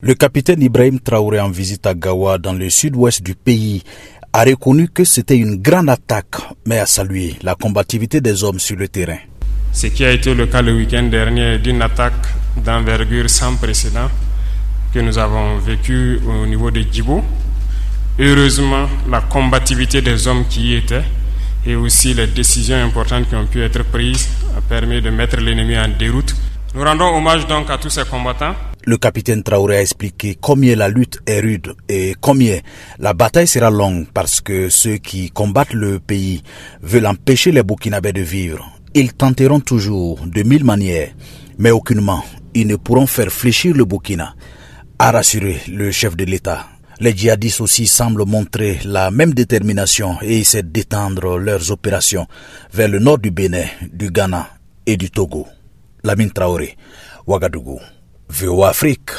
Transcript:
Le capitaine Ibrahim Traoré en visite à Gawa dans le sud-ouest du pays a reconnu que c'était une grande attaque, mais a salué la combativité des hommes sur le terrain. Ce qui a été le cas le week-end dernier d'une attaque d'envergure sans précédent que nous avons vécu au niveau de Djibo. Heureusement, la combativité des hommes qui y étaient et aussi les décisions importantes qui ont pu être prises a permis de mettre l'ennemi en déroute. Nous rendons hommage donc à tous ces combattants le capitaine Traoré a expliqué combien la lutte est rude et combien la bataille sera longue parce que ceux qui combattent le pays veulent empêcher les Burkinabés de vivre. Ils tenteront toujours de mille manières, mais aucunement ils ne pourront faire fléchir le Burkina, a rassuré le chef de l'État. Les djihadistes aussi semblent montrer la même détermination et essaient d'étendre leurs opérations vers le nord du Bénin, du Ghana et du Togo. Lamine Traoré, Ouagadougou. VOA Afrique.